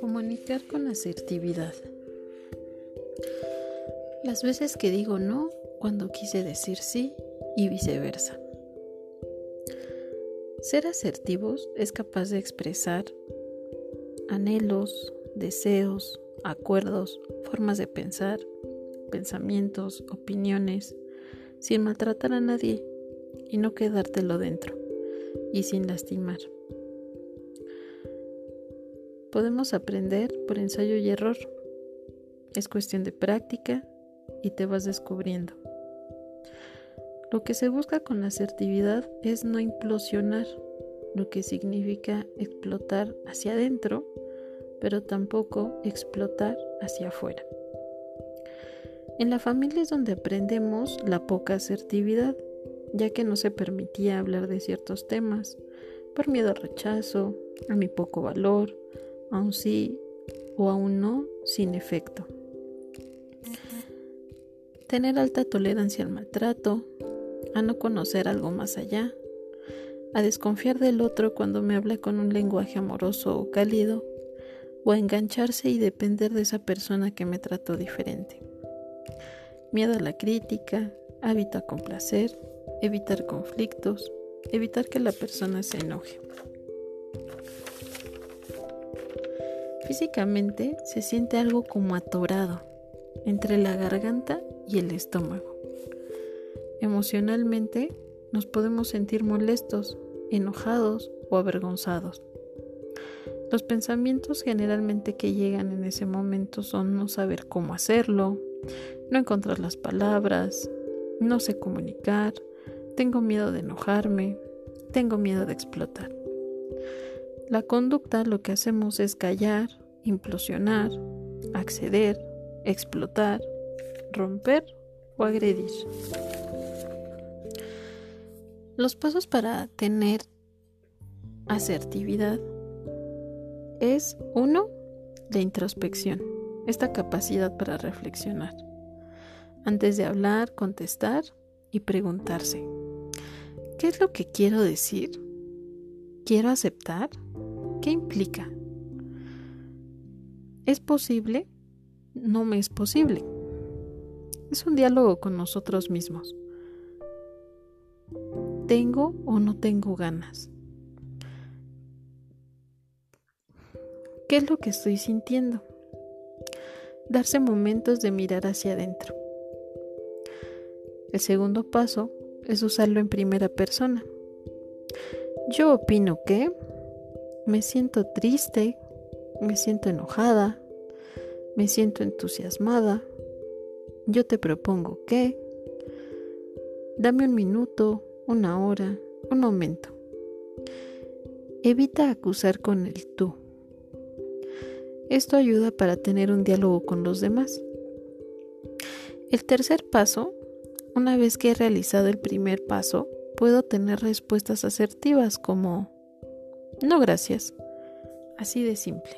Comunicar con asertividad. Las veces que digo no cuando quise decir sí y viceversa. Ser asertivos es capaz de expresar anhelos, deseos, acuerdos, formas de pensar, pensamientos, opiniones, sin maltratar a nadie y no quedártelo dentro y sin lastimar. Podemos aprender por ensayo y error. Es cuestión de práctica y te vas descubriendo. Lo que se busca con la asertividad es no implosionar, lo que significa explotar hacia adentro, pero tampoco explotar hacia afuera. En la familia es donde aprendemos la poca asertividad, ya que no se permitía hablar de ciertos temas, por miedo al rechazo, a mi poco valor, a un sí o a un no sin efecto. Tener alta tolerancia al maltrato, a no conocer algo más allá, a desconfiar del otro cuando me habla con un lenguaje amoroso o cálido, o a engancharse y depender de esa persona que me trató diferente miedo a la crítica, hábito a complacer, evitar conflictos, evitar que la persona se enoje. Físicamente se siente algo como atorado entre la garganta y el estómago. Emocionalmente nos podemos sentir molestos, enojados o avergonzados. Los pensamientos generalmente que llegan en ese momento son no saber cómo hacerlo, no encontrar las palabras, no sé comunicar, tengo miedo de enojarme, tengo miedo de explotar. La conducta lo que hacemos es callar, implosionar, acceder, explotar, romper o agredir. Los pasos para tener asertividad es uno, la introspección, esta capacidad para reflexionar antes de hablar, contestar y preguntarse, ¿qué es lo que quiero decir? ¿Quiero aceptar? ¿Qué implica? ¿Es posible? No me es posible. Es un diálogo con nosotros mismos. ¿Tengo o no tengo ganas? ¿Qué es lo que estoy sintiendo? Darse momentos de mirar hacia adentro. El segundo paso es usarlo en primera persona. Yo opino que me siento triste, me siento enojada, me siento entusiasmada. Yo te propongo que dame un minuto, una hora, un momento. Evita acusar con el tú. Esto ayuda para tener un diálogo con los demás. El tercer paso una vez que he realizado el primer paso, puedo tener respuestas asertivas como no gracias. Así de simple.